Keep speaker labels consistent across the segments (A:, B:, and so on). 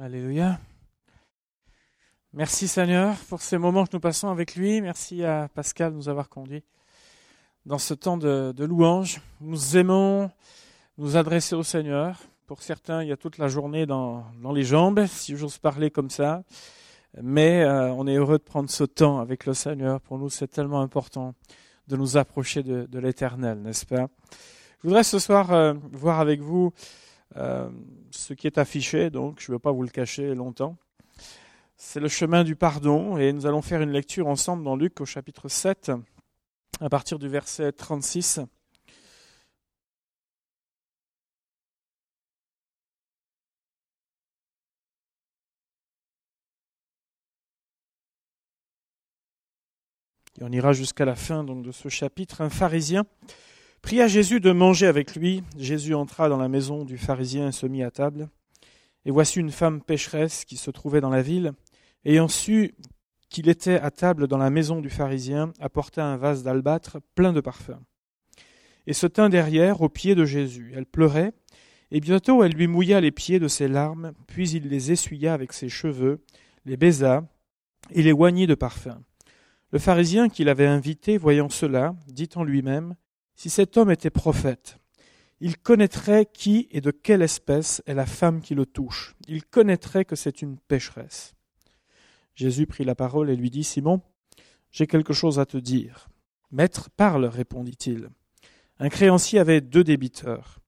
A: Alléluia. Merci Seigneur pour ces moments que nous passons avec lui. Merci à Pascal de nous avoir conduits dans ce temps de, louange. Nous aimons nous adresser au Seigneur. Pour certains, il y a toute la journée dans, les jambes, si j'ose parler comme ça. Mais euh, on est heureux de prendre ce temps avec le Seigneur. Pour nous, c'est tellement important de nous approcher de, l'éternel, n'est-ce pas? Je voudrais ce soir euh, voir avec vous euh, ce qui est affiché, donc je ne veux pas vous le cacher longtemps. C'est le chemin du pardon et nous allons faire une lecture ensemble dans Luc au chapitre 7 à partir du verset 36. Et on ira jusqu'à la fin de ce chapitre. Un pharisien pria Jésus de manger avec lui. Jésus entra dans la maison du pharisien et se mit à table. Et voici une femme pécheresse qui se trouvait dans la ville, ayant su qu'il était à table dans la maison du pharisien, apporta un vase d'albâtre plein de parfums. Et se tint derrière aux pieds de Jésus. Elle pleurait, et bientôt elle lui mouilla les pieds de ses larmes, puis il les essuya avec ses cheveux, les baisa, et les oignit de parfum. Le pharisien qui l'avait invité, voyant cela, dit en lui-même, Si cet homme était prophète, il connaîtrait qui et de quelle espèce est la femme qui le touche. Il connaîtrait que c'est une pécheresse. Jésus prit la parole et lui dit, Simon, j'ai quelque chose à te dire. Maître, parle, répondit-il. Un créancier avait deux débiteurs.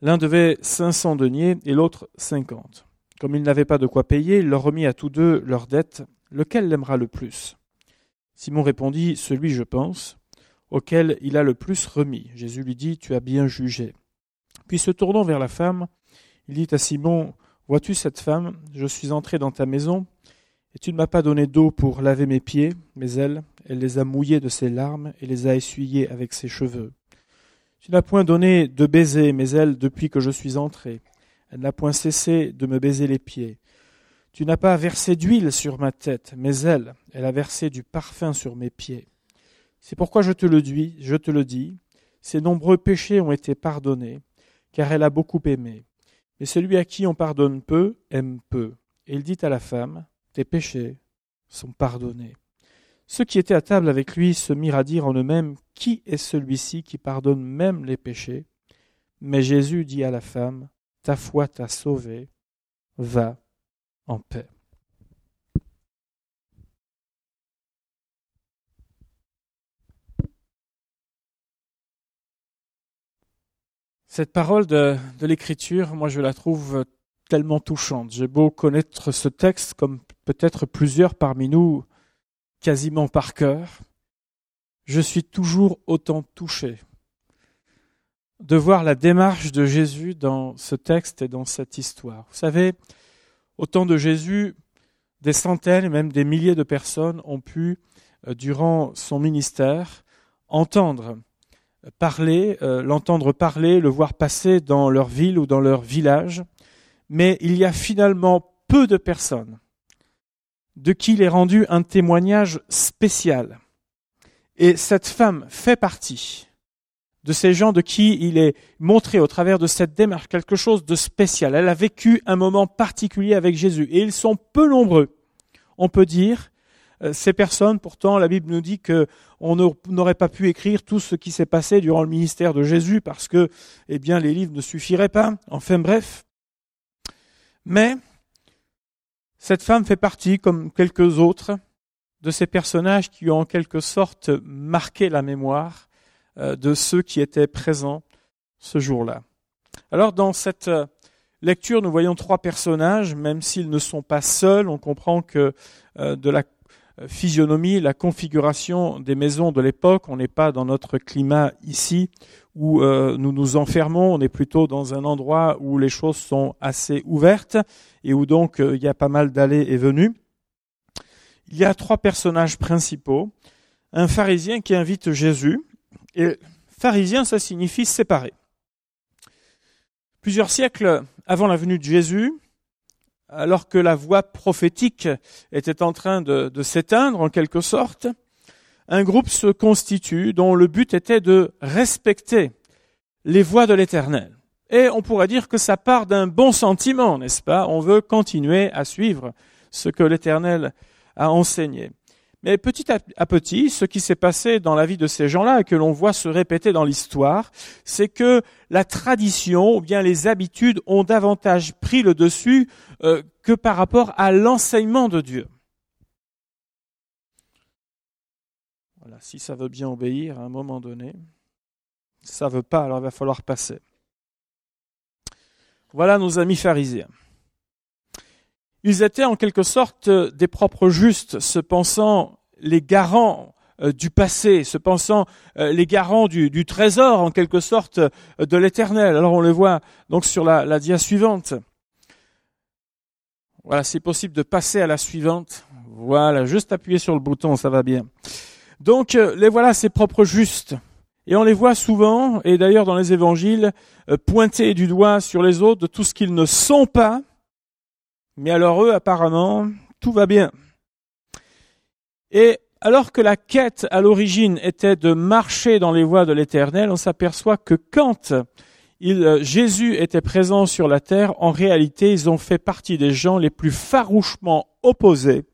A: L'un devait cinq cents deniers et l'autre cinquante. Comme il n'avait pas de quoi payer, il leur remit à tous deux leur dette. Lequel l'aimera le plus? Simon répondit, Celui, je pense, auquel il a le plus remis. Jésus lui dit, Tu as bien jugé. Puis se tournant vers la femme, il dit à Simon, Vois-tu cette femme? Je suis entré dans ta maison, et tu ne m'as pas donné d'eau pour laver mes pieds, mais elle, elle les a mouillés de ses larmes et les a essuyés avec ses cheveux. Tu n'as point donné de baiser, mais elle, depuis que je suis entré, elle n'a point cessé de me baiser les pieds. Tu n'as pas versé d'huile sur ma tête, mais elle, elle a versé du parfum sur mes pieds. C'est pourquoi je te le dis, je te le dis, ses nombreux péchés ont été pardonnés, car elle a beaucoup aimé. Mais celui à qui on pardonne peu aime peu. Et il dit à la femme, tes péchés sont pardonnés. Ceux qui étaient à table avec lui se mirent à dire en eux-mêmes, Qui est celui-ci qui pardonne même les péchés? Mais Jésus dit à la femme, Ta foi t'a sauvée, va en paix. Cette parole de, l'Écriture, moi je la trouve tellement touchante. J'ai beau connaître ce texte comme peut-être plusieurs parmi nous quasiment par cœur, je suis toujours autant touché de voir la démarche de Jésus dans ce texte et dans cette histoire. Vous savez, au temps de Jésus, des centaines même des milliers de personnes ont pu, euh, durant son ministère, entendre parler, euh, l'entendre parler, le voir passer dans leur ville ou dans leur village, mais il y a finalement peu de personnes de qui il est rendu un témoignage spécial. Et cette femme fait partie de ces gens de qui il est montré au travers de cette démarche quelque chose de spécial. Elle a vécu un moment particulier avec Jésus et ils sont peu nombreux. On peut dire, ces personnes, pourtant, la Bible nous dit que on n'aurait pas pu écrire tout ce qui s'est passé durant le ministère de Jésus parce que, eh bien, les livres ne suffiraient pas. Enfin bref, mais cette femme fait partie, comme quelques autres, de ces personnages qui ont en quelque sorte marqué la mémoire euh, de ceux qui étaient présents ce jour-là. Alors dans cette euh, lecture, nous voyons trois personnages, même s'ils ne sont pas seuls, on comprend que euh, de la physionomie, la configuration des maisons de l'époque, on n'est pas dans notre climat ici où euh, nous nous enfermons, on est plutôt dans un endroit où les choses sont assez ouvertes et où donc euh, il y a pas mal d'allées et venues. Il y a trois personnages principaux. Un pharisien qui invite Jésus, et pharisien ça signifie séparé. Plusieurs siècles avant la venue de Jésus, alors que la voix prophétique était en train de, de s'éteindre en quelque sorte, un groupe se constitue dont le but était de respecter les voies de l'Éternel. Et on pourrait dire que ça part d'un bon sentiment, n'est-ce pas? On veut continuer à suivre ce que l'Éternel a enseigné. Mais petit à petit, ce qui s'est passé dans la vie de ces gens-là et que l'on voit se répéter dans l'histoire, c'est que la tradition ou bien les habitudes ont davantage pris le dessus euh, que par rapport à l'enseignement de Dieu. Voilà, si ça veut bien obéir à un moment donné, ça veut pas, alors il va falloir passer. Voilà nos amis pharisiens. Ils étaient en quelque sorte des propres justes, se pensant les garants euh, du passé, se pensant euh, les garants du, trésor en quelque sorte euh, de l'éternel. Alors on le voit donc sur la, la dia suivante. Voilà, c'est possible de passer à la suivante. Voilà, juste appuyer sur le bouton, ça va bien. Donc les voilà ces propres justes. Et on les voit souvent, et d'ailleurs dans les évangiles, pointer du doigt sur les autres de tout ce qu'ils ne sont pas, mais alors eux, apparemment, tout va bien. Et alors que la quête à l'origine était de marcher dans les voies de l'Éternel, on s'aperçoit que quand il, Jésus était présent sur la terre, en réalité, ils ont fait partie des gens les plus farouchement opposés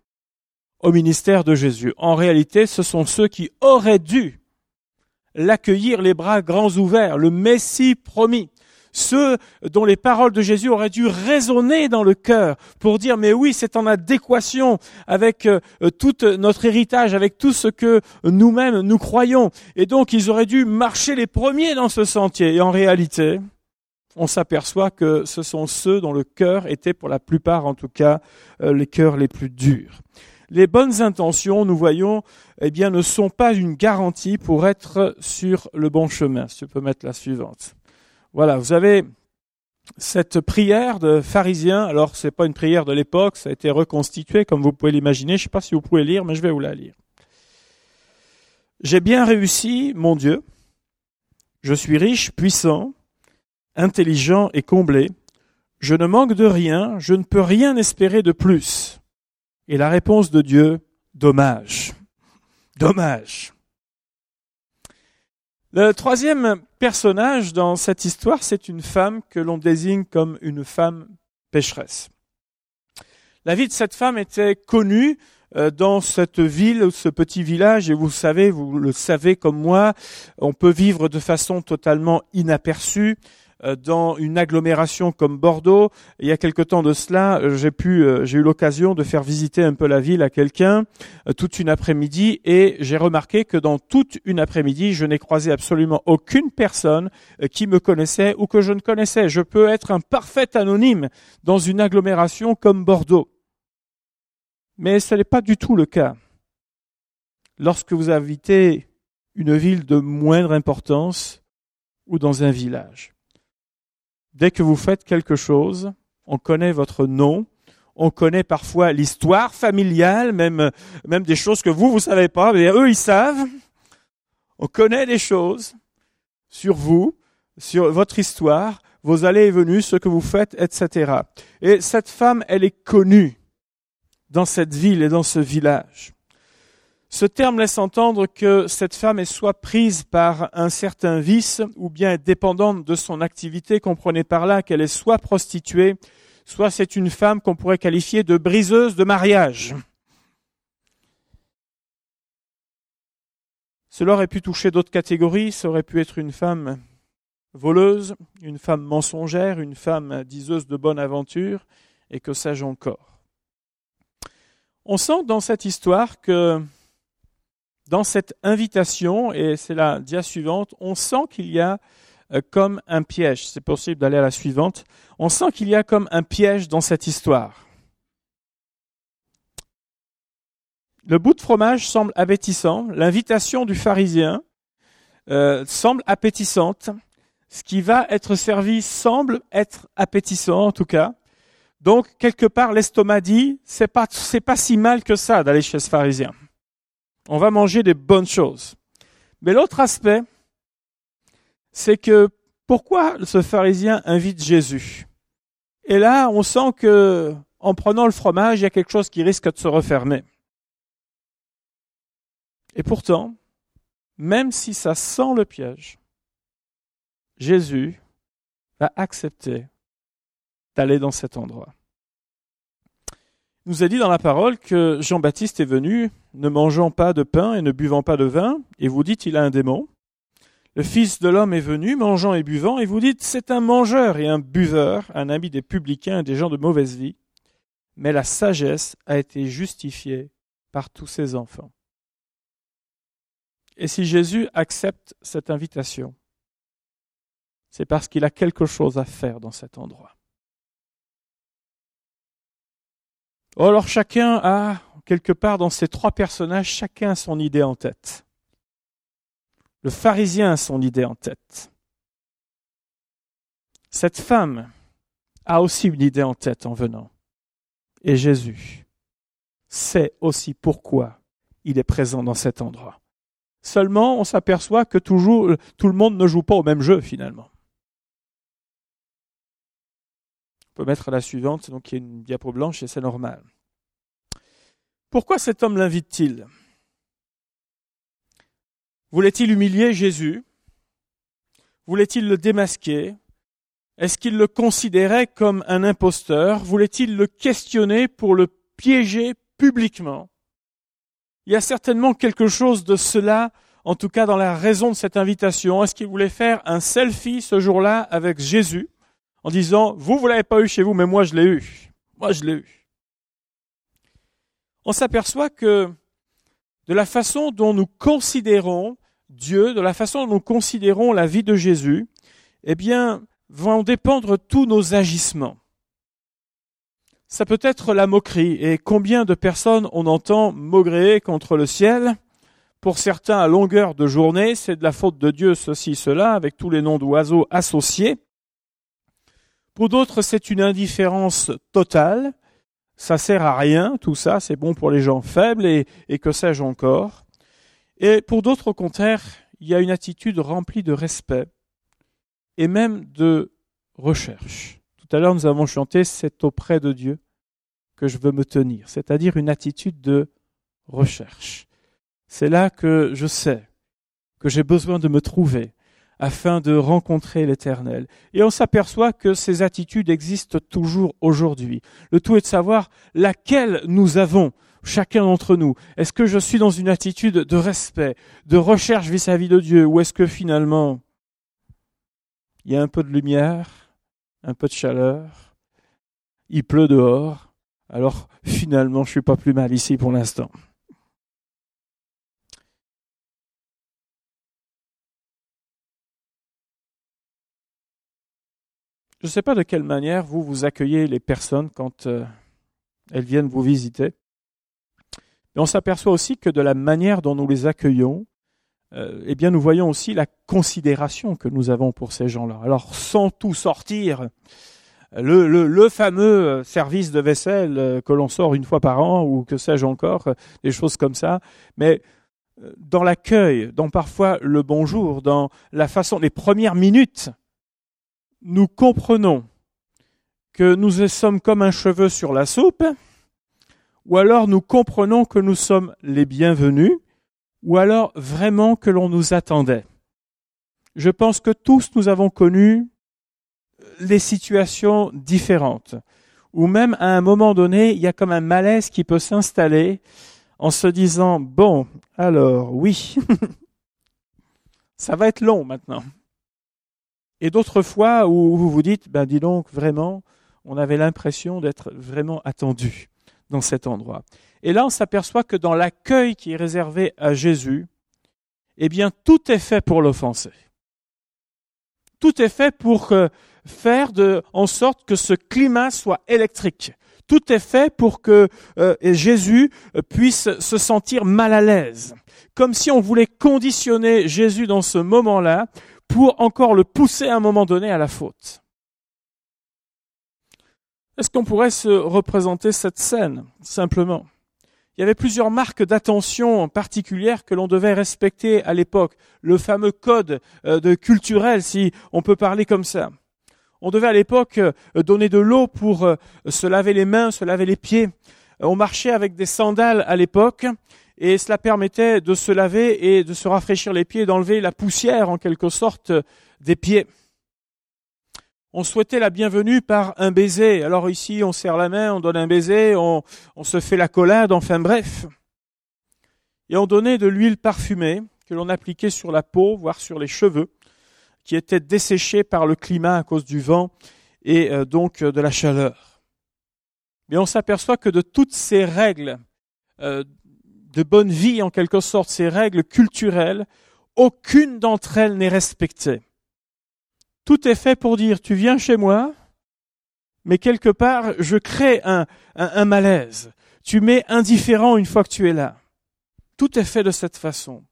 A: au ministère de Jésus. En réalité, ce sont ceux qui auraient dû l'accueillir les bras grands ouverts, le Messie promis ceux dont les paroles de Jésus auraient dû résonner dans le cœur pour dire mais oui, c'est en adéquation avec euh, tout notre héritage, avec tout ce que nous-mêmes nous croyons. Et donc ils auraient dû marcher les premiers dans ce sentier. Et en réalité, on s'aperçoit que ce sont ceux dont le cœur était pour la plupart en tout cas euh, les cœurs les plus durs. Les bonnes intentions, nous voyons, eh bien, ne sont pas une garantie pour être sur le bon chemin. Si tu peux mettre la suivante. Voilà, vous avez cette prière de pharisien. Alors, c'est pas une prière de l'époque, ça a été reconstitué, comme vous pouvez l'imaginer. Je ne sais pas si vous pouvez lire, mais je vais vous la lire. J'ai bien réussi, mon Dieu. Je suis riche, puissant, intelligent et comblé. Je ne manque de rien, je ne peux rien espérer de plus. Et la réponse de Dieu, dommage. Dommage. Le troisième personnage dans cette histoire, c'est une femme que l'on désigne comme une femme pécheresse. La vie de cette femme était connue euh, dans cette ville, ce petit village, et vous savez, vous le savez comme moi, on peut vivre de façon totalement inaperçue. Euh, dans une agglomération comme Bordeaux. Il y a quelque temps de cela, euh, j'ai euh, j'ai eu l'occasion de faire visiter un peu la ville à quelqu'un toute une après-midi et j'ai remarqué que dans toute une après-midi, je n'ai croisé absolument aucune personne qui me connaissait ou que je ne connaissais. Je peux être un parfait anonyme dans une agglomération comme Bordeaux. Mais ce n'est pas du tout le cas. Lorsque vous habitez une ville de moindre importance ou dans un village. Dès que vous faites quelque chose, on connaît votre nom, on connaît parfois l'histoire familiale, même, même des choses que vous, vous savez pas, mais eux, ils savent. On connaît des choses sur vous, sur votre histoire, vos allées et venues, ce que vous faites, etc. Et cette femme, elle est connue dans cette ville et dans ce village. Ce terme laisse entendre que cette femme est soit prise par un certain vice, ou bien est dépendante de son activité, comprenez par là qu'elle est soit prostituée, soit c'est une femme qu'on pourrait qualifier de briseuse de mariage. Cela aurait pu toucher d'autres catégories, ça aurait pu être une femme voleuse, une femme mensongère, une femme diseuse de bonne aventure, et que sais-je encore. On sent dans cette histoire que dans cette invitation, et c'est la dia suivante, on sent qu'il y a euh, comme un piège. C'est possible d'aller à la suivante. On sent qu'il y a comme un piège dans cette histoire. Le bout de fromage semble appétissant. L'invitation du pharisien euh, semble appétissante. Ce qui va être servi semble être appétissant, en tout cas. Donc, quelque part, l'estomac dit, c'est pas, c'est pas si mal que ça d'aller chez ce pharisien on va manger des bonnes choses. Mais l'autre aspect, c'est que pourquoi ce pharisien invite Jésus? Et là, on sent que en prenant le fromage, il y a quelque chose qui risque de se refermer. Et pourtant, même si ça sent le piège, Jésus va accepter d'aller dans cet endroit. Nous a dit dans la parole que Jean-Baptiste est venu ne mangeant pas de pain et ne buvant pas de vin, et vous dites il a un démon. Le Fils de l'homme est venu, mangeant et buvant, et vous dites c'est un mangeur et un buveur, un ami des publicains et des gens de mauvaise vie. Mais la sagesse a été justifiée par tous ses enfants. Et si Jésus accepte cette invitation, c'est parce qu'il a quelque chose à faire dans cet endroit. Alors chacun a, quelque part dans ces trois personnages, chacun a son idée en tête. Le pharisien a son idée en tête. Cette femme a aussi une idée en tête en venant. Et Jésus sait aussi pourquoi il est présent dans cet endroit. Seulement, on s'aperçoit que toujours, tout le monde ne joue pas au même jeu finalement. Peut mettre la suivante, donc il y a une diapo blanche et c'est normal. Pourquoi cet homme l'invite-t-il? Voulait-il humilier Jésus? Voulait-il le démasquer? Est-ce qu'il le considérait comme un imposteur? Voulait-il le questionner pour le piéger publiquement? Il y a certainement quelque chose de cela, en tout cas dans la raison de cette invitation. Est-ce qu'il voulait faire un selfie ce jour-là avec Jésus? En disant, vous, vous l'avez pas eu chez vous, mais moi je l'ai eu. Moi je l'ai eu. On s'aperçoit que de la façon dont nous considérons Dieu, de la façon dont nous considérons la vie de Jésus, eh bien, vont dépendre tous nos agissements ça peut être la moquerie. Et combien de personnes on entend maugréer contre le ciel? Pour certains, à longueur de journée, c'est de la faute de Dieu, ceci, cela, avec tous les noms d'oiseaux associés. Pour d'autres, c'est une indifférence totale. Ça sert à rien, tout ça, c'est bon pour les gens faibles et, et que sais-je encore. Et pour d'autres, au contraire, il y a une attitude remplie de respect et même de recherche. Tout à l'heure, nous avons chanté C'est auprès de Dieu que je veux me tenir, c'est-à-dire une attitude de recherche. C'est là que je sais que j'ai besoin de me trouver afin de rencontrer l'Éternel. Et on s'aperçoit que ces attitudes existent toujours aujourd'hui. Le tout est de savoir laquelle nous avons, chacun d'entre nous. Est-ce que je suis dans une attitude de respect, de recherche vis-à-vis de Dieu, ou est-ce que finalement il y a un peu de lumière, un peu de chaleur, il pleut dehors, alors finalement je suis pas plus mal ici pour l'instant. Je ne sais pas de quelle manière vous vous accueillez les personnes quand euh, elles viennent vous visiter. Mais on s'aperçoit aussi que de la manière dont nous les accueillons, euh, eh bien, nous voyons aussi la considération que nous avons pour ces gens-là. Alors, sans tout sortir, le, le, fameux service de vaisselle euh, que l'on sort une fois par an, ou que sais-je encore, des choses comme ça, mais euh, dans l'accueil, dans parfois le bonjour, dans la façon, les premières minutes, nous comprenons que nous sommes comme un cheveu sur la soupe, ou alors nous comprenons que nous sommes les bienvenus, ou alors vraiment que l'on nous attendait. Je pense que tous nous avons connu les situations différentes, ou même à un moment donné, il y a comme un malaise qui peut s'installer en se disant, bon, alors oui, ça va être long maintenant. Et d'autres fois où vous vous dites, ben dis donc, vraiment, on avait l'impression d'être vraiment attendu dans cet endroit. Et là, on s'aperçoit que dans l'accueil qui est réservé à Jésus, eh bien, tout est fait pour l'offenser. Tout est fait pour faire en sorte que ce climat soit électrique. Tout est fait pour que euh, Jésus puisse se sentir mal à l'aise. Comme si on voulait conditionner Jésus dans ce moment-là pour encore le pousser à un moment donné à la faute. Est-ce qu'on pourrait se représenter cette scène, simplement? Il y avait plusieurs marques d'attention particulières que l'on devait respecter à l'époque. Le fameux code euh, de culturel, si on peut parler comme ça. On devait à l'époque euh, donner de l'eau pour euh, se laver les mains, se laver les pieds. On marchait avec des sandales à l'époque et cela permettait de se laver et de se rafraîchir les pieds, d'enlever la poussière en quelque sorte des pieds. on souhaitait la bienvenue par un baiser. Alors ici, on serre la main, on donne un baiser, on, se fait la collade, enfin bref. Et on donnait de l'huile parfumée que l'on appliquait sur la peau, voire sur les cheveux, qui étaient desséchés par le climat à cause du vent et euh, donc de la chaleur. Mais on s'aperçoit que de toutes ces règles euh, de bonne vie, en quelque sorte, ces règles culturelles, aucune d'entre elles n'est respectée. Tout est fait pour dire tu viens chez moi, mais quelque part je crée un, malaise. Tu m'es indifférent une fois que tu es là. Tout est fait de cette façon.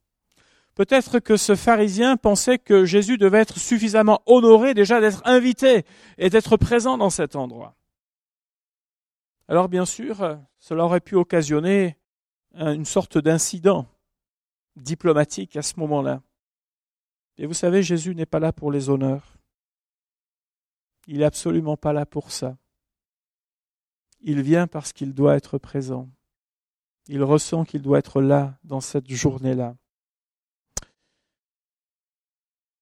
A: Peut-être que ce pharisien pensait que Jésus devait être suffisamment honoré déjà d'être invité et d'être présent dans cet endroit. Alors bien sûr, cela aurait pu occasionner une sorte d'incident diplomatique à ce moment-là. Et vous savez, Jésus n'est pas là pour les honneurs. Il n'est absolument pas là pour ça. Il vient parce qu'il doit être présent. Il ressent qu'il doit être là dans cette journée-là.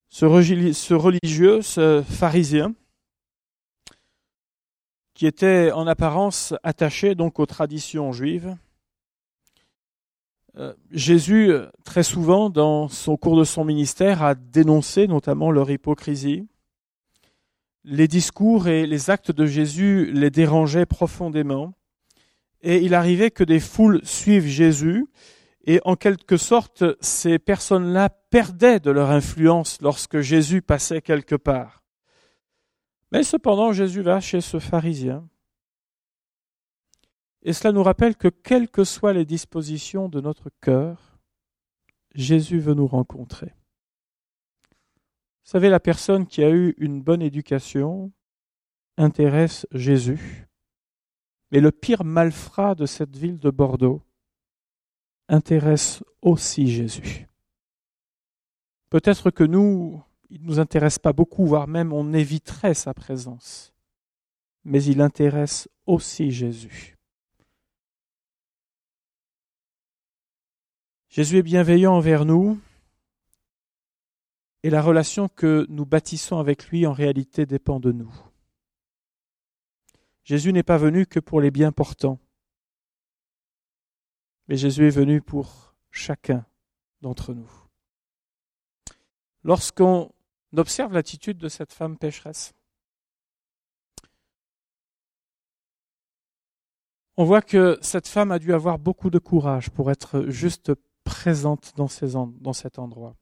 A: Ce religieux, ce pharisien, qui était en apparence attaché donc aux traditions juives, Jésus, très souvent, dans son cours de son ministère, a dénoncé notamment leur hypocrisie, les discours et les actes de Jésus les dérangeaient profondément. Et il arrivait que des foules suivent Jésus et en quelque sorte, ces personnes-là perdaient de leur influence lorsque Jésus passait quelque part. Mais cependant, Jésus va chez ce pharisien. Et cela nous rappelle que quelles que soient les dispositions de notre cœur, Jésus veut nous rencontrer. Vous savez, la personne qui a eu une bonne éducation intéresse Jésus. Mais le pire malfrat de cette ville de Bordeaux intéresse aussi Jésus. Peut-être que nous, il ne nous intéresse pas beaucoup, voire même on éviterait sa présence. Mais il intéresse aussi Jésus. Jésus est bienveillant envers nous, et la relation que nous bâtissons avec lui en réalité dépend de nous. Jésus n'est pas venu que pour les bien portants, mais Jésus est venu pour chacun d'entre nous. Lorsqu'on observe l'attitude de cette femme pécheresse, on voit que cette femme a dû avoir beaucoup de courage pour être juste présente dans, cet endroit.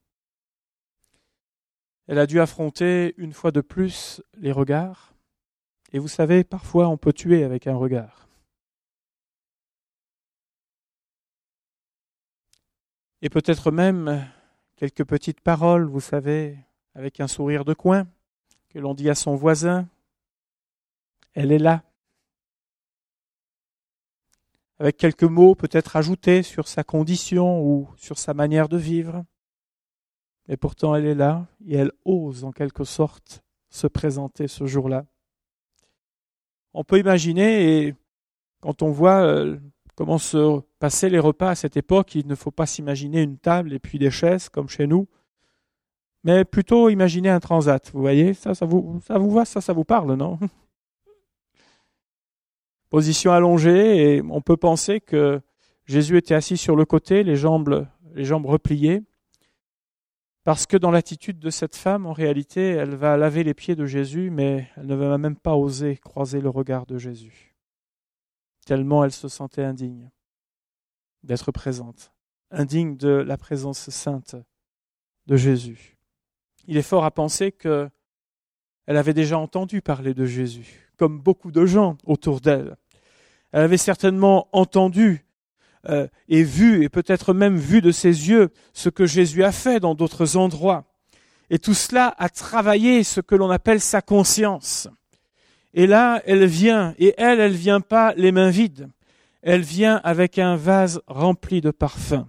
A: Elle a dû affronter une fois de plus les regards. Et vous savez, parfois on peut tuer avec un regard. Et peut-être même quelques petites paroles, vous savez, avec un sourire de coin, que l'on dit à son voisin, elle est là. Avec quelques mots peut-être ajoutés sur sa condition ou sur sa manière de vivre. Et pourtant, elle est là et elle ose en quelque sorte se présenter ce jour-là. On peut imaginer, et quand on voit euh, comment se passaient les repas à cette époque, il ne faut pas s'imaginer une table et puis des chaises comme chez nous, mais plutôt imaginer un transat. Vous voyez, ça, ça vous, va, ça vous parle, non? Position allongée, et on peut penser que Jésus était assis sur le côté, les jambes, repliées, parce que dans l'attitude de cette femme, en réalité, elle va laver les pieds de Jésus, mais elle ne va même pas oser croiser le regard de Jésus. Tellement elle se sentait indigne d'être présente, indigne de la présence sainte de Jésus. Il est fort à penser que elle avait déjà entendu parler de Jésus, comme beaucoup de gens autour d'elle. Elle avait certainement entendu euh, et vu, et peut-être même vu de ses yeux, ce que Jésus a fait dans d'autres endroits. Et tout cela a travaillé ce que l'on appelle sa conscience. Et là, elle vient, et elle, elle vient pas les mains vides. Elle vient avec un vase rempli de parfums.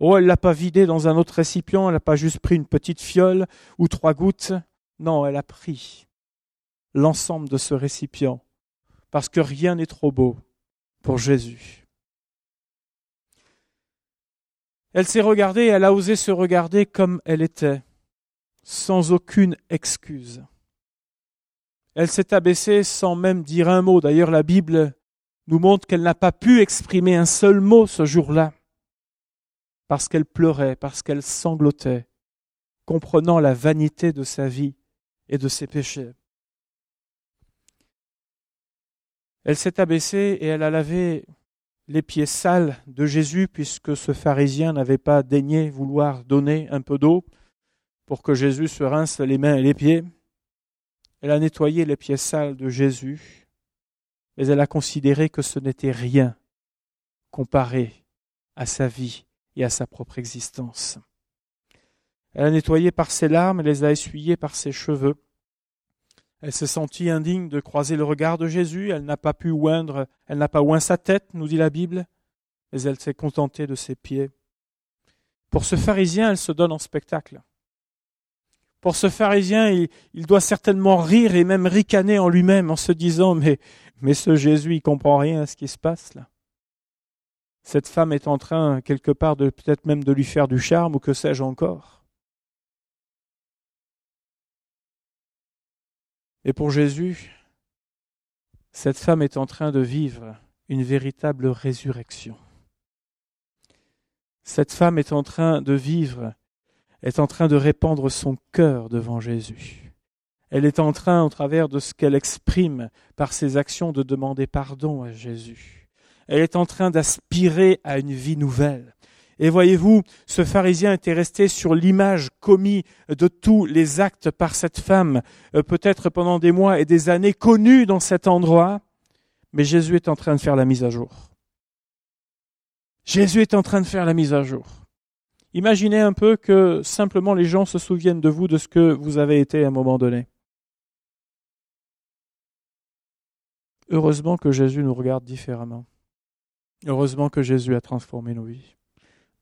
A: Oh, elle l'a pas vidé dans un autre récipient, elle n'a pas juste pris une petite fiole ou trois gouttes. Non, elle a pris l'ensemble de ce récipient, parce que rien n'est trop beau pour Jésus. Elle s'est regardée, elle a osé se regarder comme elle était, sans aucune excuse. Elle s'est abaissée sans même dire un mot. D'ailleurs, la Bible nous montre qu'elle n'a pas pu exprimer un seul mot ce jour-là, parce qu'elle pleurait, parce qu'elle sanglotait, comprenant la vanité de sa vie et de ses péchés. Elle s'est abaissée et elle a lavé les pieds sales de Jésus, puisque ce pharisien n'avait pas daigné vouloir donner un peu d'eau pour que Jésus se rince les mains et les pieds. Elle a nettoyé les pieds sales de Jésus, mais elle a considéré que ce n'était rien comparé à sa vie et à sa propre existence. Elle a nettoyé par ses larmes, elle les a essuyées par ses cheveux. Elle s'est sentie indigne de croiser le regard de Jésus, elle n'a pas pu oindre, elle n'a pas oint sa tête, nous dit la Bible, mais elle s'est contentée de ses pieds. Pour ce pharisien, elle se donne en spectacle. Pour ce pharisien, il, doit certainement rire et même ricaner en lui-même en se disant mais, ce Jésus, il comprend rien à ce qui se passe là. Cette femme est en train quelque part peut-être même de lui faire du charme ou que sais-je encore. Et pour Jésus, cette femme est en train de vivre une véritable résurrection. Cette femme est en train de vivre est en train de répandre son cœur devant Jésus. Elle est en train, au travers de ce qu'elle exprime par ses actions, de demander pardon à Jésus. Elle est en train d'aspirer à une vie nouvelle. Et voyez-vous, ce pharisien était resté sur l'image commise de tous les actes par cette femme, euh, peut-être pendant des mois et des années, connue dans cet endroit, mais Jésus est en train de faire la mise à jour. Jésus est en train de faire la mise à jour. Imaginez un peu que simplement les gens se souviennent de vous, de ce que vous avez été à un moment donné. Heureusement que Jésus nous regarde différemment. Heureusement que Jésus a transformé nos vies.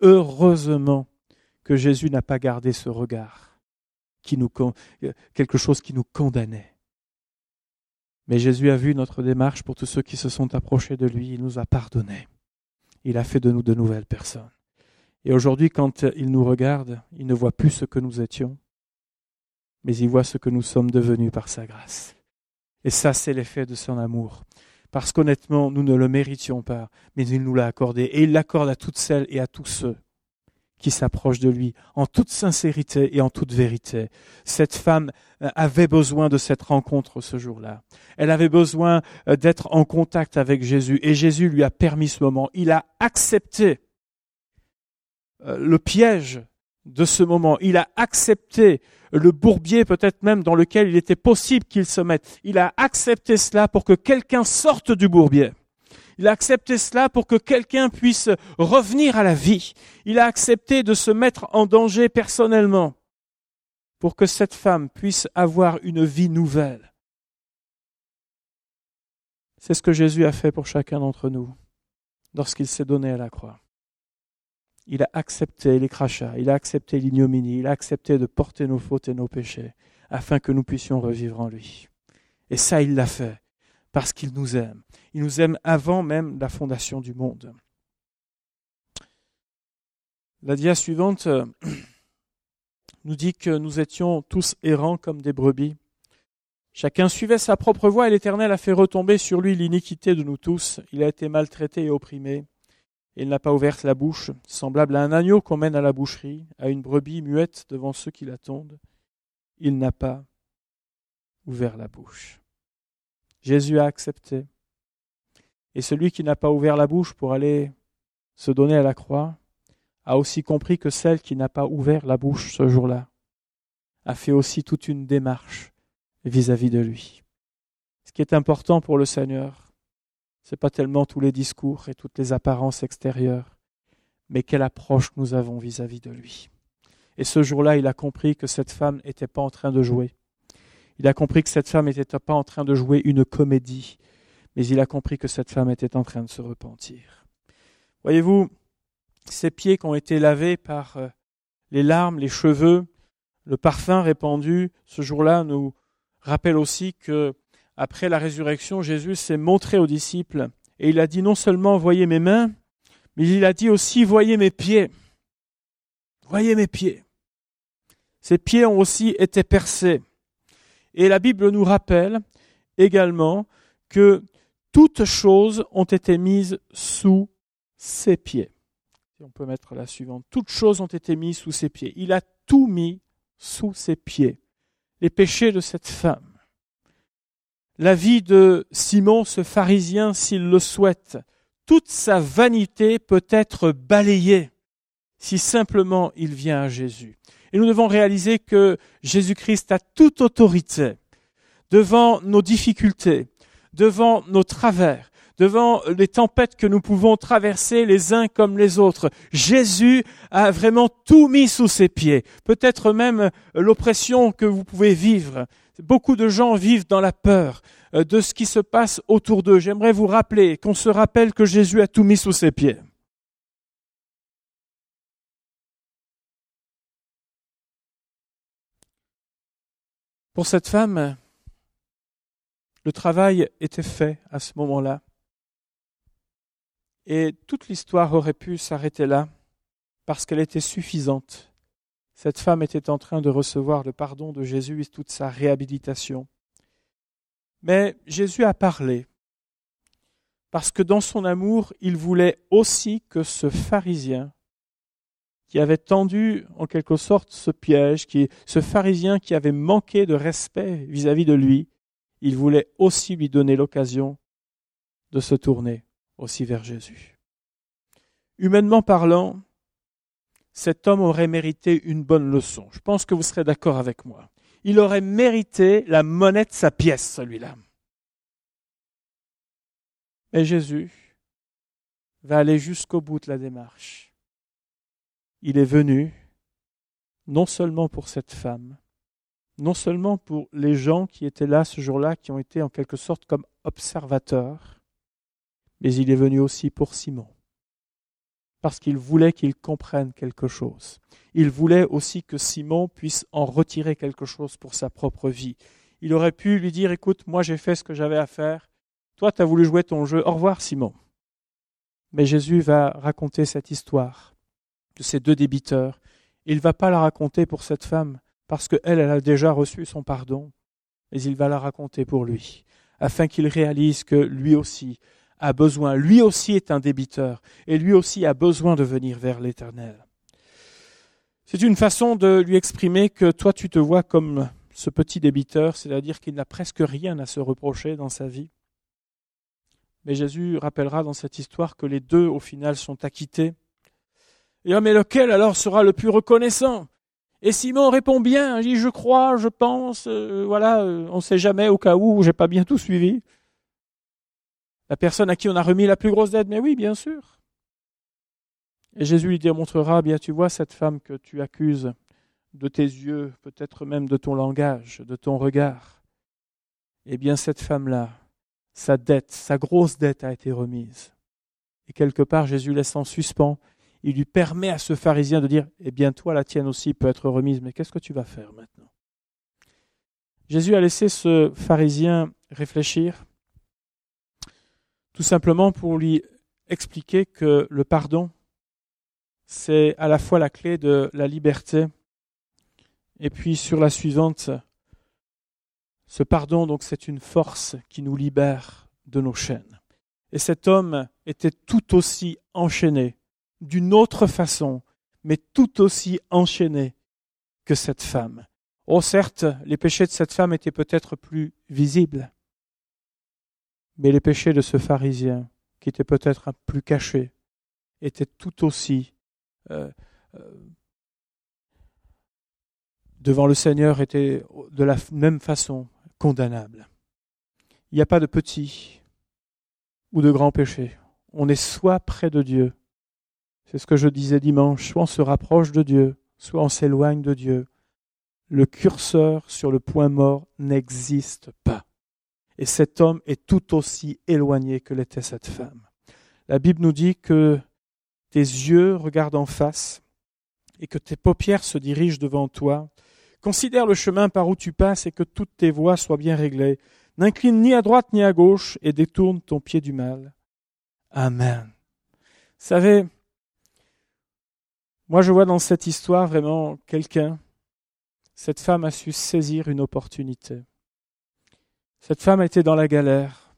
A: Heureusement que Jésus n'a pas gardé ce regard, qui nous, quelque chose qui nous condamnait. Mais Jésus a vu notre démarche pour tous ceux qui se sont approchés de lui. Il nous a pardonné. Il a fait de nous de nouvelles personnes. Et aujourd'hui, quand il nous regarde, il ne voit plus ce que nous étions, mais il voit ce que nous sommes devenus par sa grâce. Et ça, c'est l'effet de son amour. Parce qu'honnêtement, nous ne le méritions pas, mais il nous l'a accordé. Et il l'accorde à toutes celles et à tous ceux qui s'approchent de lui, en toute sincérité et en toute vérité. Cette femme euh, avait besoin de cette rencontre ce jour-là. Elle avait besoin euh, d'être en contact avec Jésus, et Jésus lui a permis ce moment. Il a accepté euh, le piège de ce moment. Il a accepté le bourbier peut-être même dans lequel il était possible qu'il se mette. Il a accepté cela pour que quelqu'un sorte du bourbier. Il a accepté cela pour que quelqu'un puisse revenir à la vie. Il a accepté de se mettre en danger personnellement pour que cette femme puisse avoir une vie nouvelle. C'est ce que Jésus a fait pour chacun d'entre nous lorsqu'il s'est donné à la croix. Il a accepté les crachats, il a accepté l'ignominie, il a accepté de porter nos fautes et nos péchés, afin que nous puissions revivre en lui. Et ça, il l'a fait, parce qu'il nous aime. Il nous aime avant même la fondation du monde. La dia suivante euh, nous dit que nous étions tous errants comme des brebis. Chacun suivait sa propre voie et l'Éternel a fait retomber sur lui l'iniquité de nous tous. Il a été maltraité et opprimé. Il n'a pas ouvert la bouche, semblable à un agneau qu'on mène à la boucherie, à une brebis muette devant ceux qui l'attendent. Il n'a pas ouvert la bouche. Jésus a accepté. Et celui qui n'a pas ouvert la bouche pour aller se donner à la croix a aussi compris que celle qui n'a pas ouvert la bouche ce jour-là a fait aussi toute une démarche vis-à-vis de lui. Ce qui est important pour le Seigneur, n'est pas tellement tous les discours et toutes les apparences extérieures, mais quelle approche nous avons vis-à-vis de lui. Et ce jour-là, il a compris que cette femme n'était pas en train de jouer. Il a compris que cette femme n'était pas en train de jouer une comédie, mais il a compris que cette femme était en train de se repentir. Voyez-vous, ces pieds qui ont été lavés par euh, les larmes, les cheveux, le parfum répandu, ce jour-là nous rappelle aussi que après la résurrection, Jésus s'est montré aux disciples et il a dit non seulement voyez mes mains, mais il a dit aussi voyez mes pieds. Voyez mes pieds. Ces pieds ont aussi été percés. Et la Bible nous rappelle également que toutes choses ont été mises sous ses pieds. On peut mettre la suivante. Toutes choses ont été mises sous ses pieds. Il a tout mis sous ses pieds. Les péchés de cette femme. La vie de Simon, ce pharisien, s'il le souhaite. Toute sa vanité peut être balayée si simplement il vient à Jésus. Et nous devons réaliser que Jésus-Christ a toute autorité devant nos difficultés, devant nos travers, devant les tempêtes que nous pouvons traverser les uns comme les autres. Jésus a vraiment tout mis sous ses pieds, peut-être même l'oppression que vous pouvez vivre. Beaucoup de gens vivent dans la peur euh, de ce qui se passe autour d'eux. J'aimerais vous rappeler qu'on se rappelle que Jésus a tout mis sous ses pieds. Pour cette femme, le travail était fait à ce moment-là. Et toute l'histoire aurait pu s'arrêter là parce qu'elle était suffisante. Cette femme était en train de recevoir le pardon de Jésus et toute sa réhabilitation. Mais Jésus a parlé parce que dans son amour, il voulait aussi que ce pharisien qui avait tendu en quelque sorte ce piège, qui, ce pharisien qui avait manqué de respect vis-à-vis de lui, il voulait aussi lui donner l'occasion de se tourner aussi vers Jésus. Humainement parlant, cet homme aurait mérité une bonne leçon. Je pense que vous serez d'accord avec moi. Il aurait mérité la monnaie de sa pièce, celui-là. Mais Jésus va aller jusqu'au bout de la démarche il est venu non seulement pour cette femme, non seulement pour les gens qui étaient là ce jour-là, qui ont été en quelque sorte comme observateurs, mais il est venu aussi pour Simon, parce qu'il voulait qu'il comprenne quelque chose. Il voulait aussi que Simon puisse en retirer quelque chose pour sa propre vie. Il aurait pu lui dire, écoute, moi j'ai fait ce que j'avais à faire, toi tu as voulu jouer ton jeu, au revoir Simon. Mais Jésus va raconter cette histoire de ces deux débiteurs. Il ne va pas la raconter pour cette femme, parce qu'elle, elle a déjà reçu son pardon, mais il va la raconter pour lui, afin qu'il réalise que lui aussi a besoin, lui aussi est un débiteur, et lui aussi a besoin de venir vers l'Éternel. C'est une façon de lui exprimer que toi tu te vois comme ce petit débiteur, c'est-à-dire qu'il n'a presque rien à se reprocher dans sa vie. Mais Jésus rappellera dans cette histoire que les deux, au final, sont acquittés et mais lequel alors sera le plus reconnaissant Et Simon répond bien, il dit je crois, je pense, euh, voilà, euh, on ne sait jamais au cas où, j'ai pas bien tout suivi. La personne à qui on a remis la plus grosse dette, mais oui, bien sûr. Et Jésus lui démontrera, bien tu vois cette femme que tu accuses de tes yeux, peut-être même de ton langage, de ton regard. Eh bien cette femme-là, sa dette, sa grosse dette a été remise. Et quelque part, Jésus laisse en suspens il lui permet à ce pharisien de dire, eh bien toi, la tienne aussi peut être remise, mais qu'est-ce que tu vas faire maintenant? Jésus a laissé ce pharisien réfléchir, tout simplement pour lui expliquer que le pardon, c'est à la fois la clé de la liberté, et puis sur la suivante, ce pardon, donc, c'est une force qui nous libère de nos chaînes. Et cet homme était tout aussi enchaîné d'une autre façon, mais tout aussi enchaîné que cette femme. Oh certes, les péchés de cette femme étaient peut-être plus visibles, mais les péchés de ce pharisien, qui était peut-être un plus caché, étaient tout aussi euh, euh, devant le Seigneur étaient de la même façon condamnables. Il n'y a pas de petits ou de grands péchés. On est soit près de Dieu, c'est ce que je disais dimanche. Soit on se rapproche de Dieu, soit on s'éloigne de Dieu. Le curseur sur le point mort n'existe pas. Et cet homme est tout aussi éloigné que l'était cette femme. La Bible nous dit que tes yeux regardent en face et que tes paupières se dirigent devant toi. Considère le chemin par où tu passes et que toutes tes voies soient bien réglées. N'incline ni à droite ni à gauche et détourne ton pied du mal. Amen. Vous savez, moi, je vois dans cette histoire vraiment quelqu'un, cette femme a su saisir une opportunité. Cette femme était dans la galère.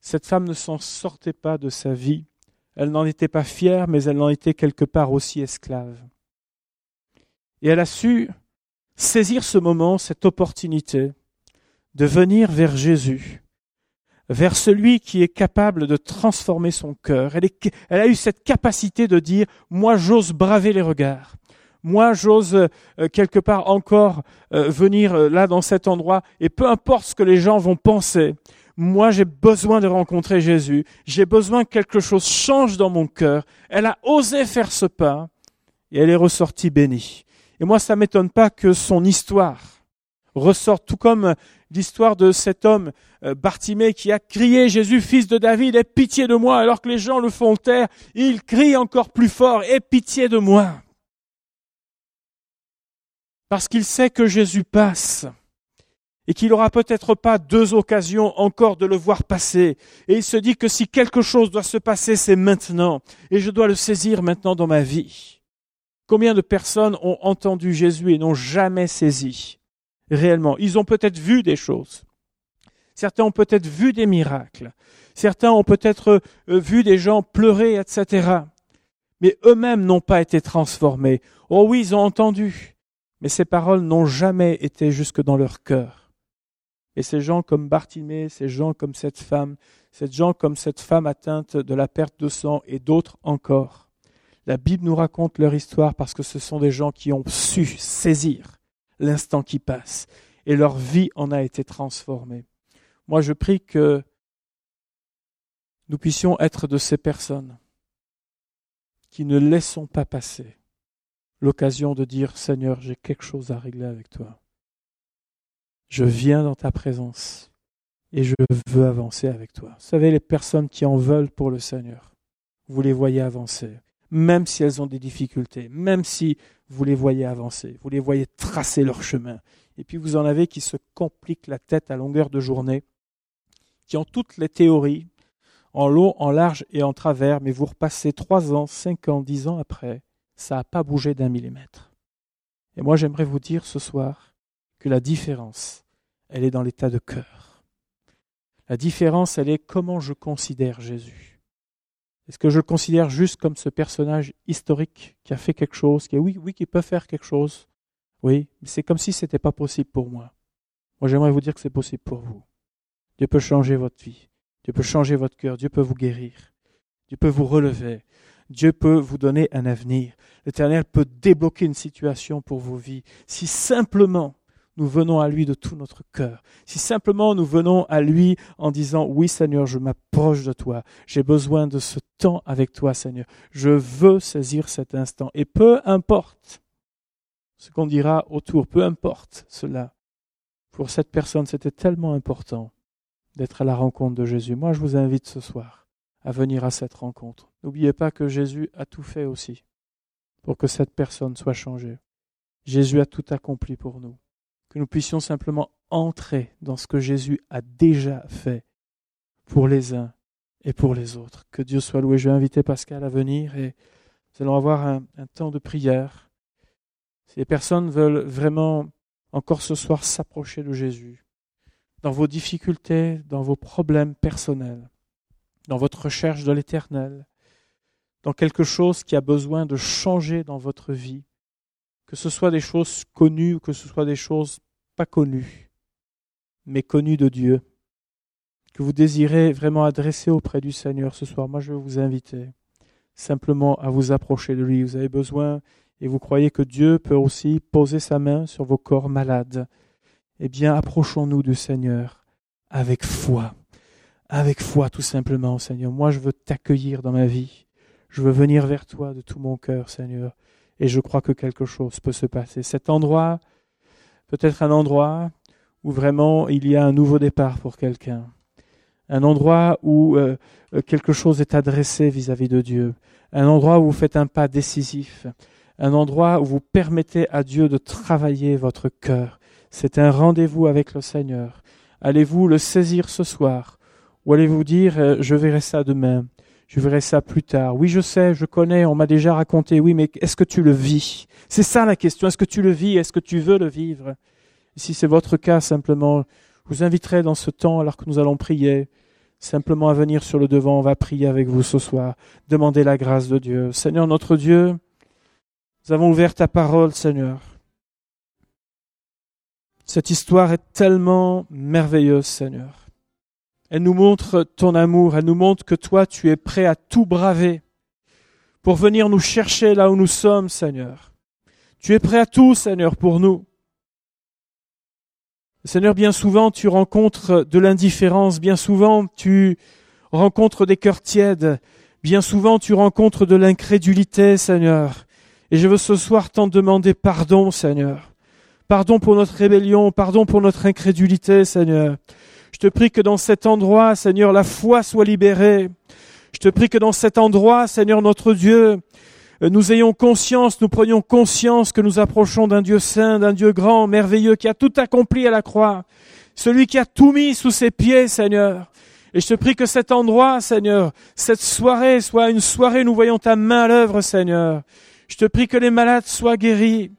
A: Cette femme ne s'en sortait pas de sa vie. Elle n'en était pas fière, mais elle en était quelque part aussi esclave. Et elle a su saisir ce moment, cette opportunité, de venir vers Jésus, vers celui qui est capable de transformer son cœur. Elle, a eu cette capacité de dire, moi j'ose braver les regards. Moi, j'ose euh, quelque part encore euh, venir euh, là dans cet endroit, et peu importe ce que les gens vont penser, moi j'ai besoin de rencontrer Jésus, j'ai besoin que quelque chose change dans mon cœur. Elle a osé faire ce pas, et elle est ressortie bénie. Et moi, ça m'étonne pas que son histoire ressorte, tout comme l'histoire de cet homme, euh, Bartimée, qui a crié Jésus, fils de David, aie pitié de moi, alors que les gens le font taire, il crie encore plus fort, aie pitié de moi. Parce qu'il sait que Jésus passe et qu'il n'aura peut-être pas deux occasions encore de le voir passer. Et il se dit que si quelque chose doit se passer, c'est maintenant, et je dois le saisir maintenant dans ma vie. Combien de personnes ont entendu Jésus et n'ont jamais saisi réellement? Ils ont peut-être vu des choses. Certains ont peut-être vu des miracles. Certains ont peut-être euh, vu des gens pleurer, etc. Mais eux-mêmes n'ont pas été transformés. Oh oui, ils ont entendu. Mais ces paroles n'ont jamais été jusque dans leur cœur. Et ces gens comme Bartimée, ces gens comme cette femme, ces gens comme cette femme atteinte de la perte de sang et d'autres encore, la Bible nous raconte leur histoire parce que ce sont des gens qui ont su saisir l'instant qui passe. Et leur vie en a été transformée. Moi, je prie que nous puissions être de ces personnes qui ne laissons pas passer l'occasion de dire Seigneur, j'ai quelque chose à régler avec toi. Je viens dans ta présence et je veux avancer avec toi. Vous savez, les personnes qui en veulent pour le Seigneur, vous les voyez avancer même si elles ont des difficultés, même si vous les voyez avancer, vous les voyez tracer leur chemin. Et puis vous en avez qui se compliquent la tête à longueur de journée, qui ont toutes les théories, en long, en large et en travers, mais vous repassez trois ans, cinq ans, dix ans après, ça n'a pas bougé d'un millimètre. Et moi j'aimerais vous dire ce soir que la différence, elle est dans l'état de cœur. La différence, elle est comment je considère Jésus. Est-ce que je le considère juste comme ce personnage historique qui a fait quelque chose, qui oui, oui, qui peut faire quelque chose Oui, mais c'est comme si ce n'était pas possible pour moi. Moi, j'aimerais vous dire que c'est possible pour vous. Dieu peut changer votre vie. Dieu peut changer votre cœur. Dieu peut vous guérir. Dieu peut vous relever. Dieu peut vous donner un avenir. L'Éternel peut débloquer une situation pour vos vies. Si simplement nous venons à lui de tout notre cœur, si simplement nous venons à lui en disant oui Seigneur, je m'approche de toi, j'ai besoin de ce temps avec toi Seigneur, je veux saisir cet instant, et peu importe ce qu'on dira autour, peu importe cela, pour cette personne c'était tellement important d'être à la rencontre de Jésus. Moi je vous invite ce soir à venir à cette rencontre. N'oubliez pas que Jésus a tout fait aussi pour que cette personne soit changée. Jésus a tout accompli pour nous que nous puissions simplement entrer dans ce que Jésus a déjà fait pour les uns et pour les autres. Que Dieu soit loué. Je vais inviter Pascal à venir et nous allons avoir un, temps de prière. Si les personnes veulent vraiment encore ce soir s'approcher de Jésus, dans vos difficultés, dans vos problèmes personnels, dans votre recherche de l'éternel, dans quelque chose qui a besoin de changer dans votre vie, que ce soit des choses connues ou que ce soit des choses pas connues, mais connues de Dieu, que vous désirez vraiment adresser auprès du Seigneur ce soir, moi je vais vous inviter simplement à vous approcher de lui. Vous avez besoin et vous croyez que Dieu peut aussi poser sa main sur vos corps malades. Eh bien, approchons-nous du Seigneur avec foi. Avec foi, tout simplement, Seigneur. Moi, je veux t'accueillir dans ma vie. Je veux venir vers toi de tout mon cœur, Seigneur et je crois que quelque chose peut se passer. Cet endroit peut être un endroit où vraiment il y a un nouveau départ pour quelqu'un. Un endroit où euh, quelque chose est adressé vis-à-vis de Dieu. Un endroit où vous faites un pas décisif. Un endroit où vous permettez à Dieu de travailler votre cœur. C'est un rendez-vous avec le Seigneur. Allez-vous le saisir ce soir ou allez-vous dire euh, je verrai ça demain je verrai ça plus tard. Oui, je sais, je connais, on m'a déjà raconté. Oui, mais est-ce que tu le vis? C'est ça la question. Est-ce que tu le vis Est-ce que tu veux le vivre? Si c'est votre cas, simplement, vous inviterai dans ce temps, alors que nous allons prier, simplement à venir sur le devant. On va prier avec vous ce soir, demander la grâce de Dieu. Seigneur notre Dieu, nous avons ouvert ta parole, Seigneur. Cette histoire est tellement merveilleuse, Seigneur. Elle nous montre ton amour, elle nous montre que toi, tu es prêt à tout braver pour venir nous chercher là où nous sommes, Seigneur. Tu es prêt à tout, Seigneur, pour nous. Seigneur, bien souvent tu rencontres de l'indifférence, bien souvent tu rencontres des cœurs tièdes, bien souvent tu rencontres de l'incrédulité, Seigneur. Et je veux ce soir t'en demander pardon, Seigneur. Pardon pour notre rébellion, pardon pour notre incrédulité, Seigneur. Je te prie que dans cet endroit, Seigneur, la foi soit libérée. Je te prie que dans cet endroit, Seigneur notre Dieu, euh, nous ayons conscience, nous prenions conscience que nous approchons d'un Dieu saint, d'un Dieu grand, merveilleux, qui a tout accompli à la croix, celui qui a tout mis sous ses pieds, Seigneur. Et je te prie que cet endroit, Seigneur, cette soirée soit une soirée, nous voyons ta main à l'œuvre, Seigneur. Je te prie que les malades soient guéris.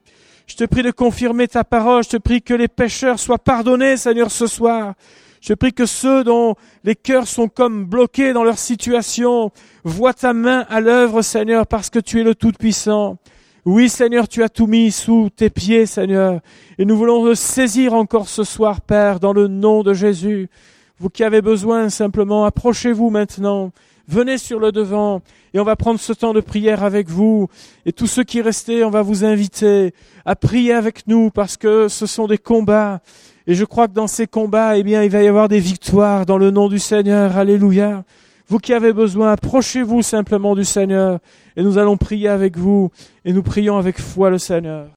A: Je te prie de confirmer ta parole. Je te prie que les pécheurs soient pardonnés, Seigneur, ce soir. Je prie que ceux dont les cœurs sont comme bloqués dans leur situation voient ta main à l'œuvre, Seigneur, parce que tu es le Tout-Puissant. Oui, Seigneur, tu as tout mis sous tes pieds, Seigneur. Et nous voulons le saisir encore ce soir, Père, dans le nom de Jésus. Vous qui avez besoin, simplement, approchez-vous maintenant. Venez sur le devant et on va prendre ce temps de prière avec vous. Et tous ceux qui restaient, on va vous inviter à prier avec nous parce que ce sont des combats et je crois que dans ces combats, eh bien, il va y avoir des victoires dans le nom du Seigneur. Alléluia. Vous qui avez besoin, approchez-vous simplement du Seigneur et nous allons prier avec vous et nous prions avec foi le Seigneur.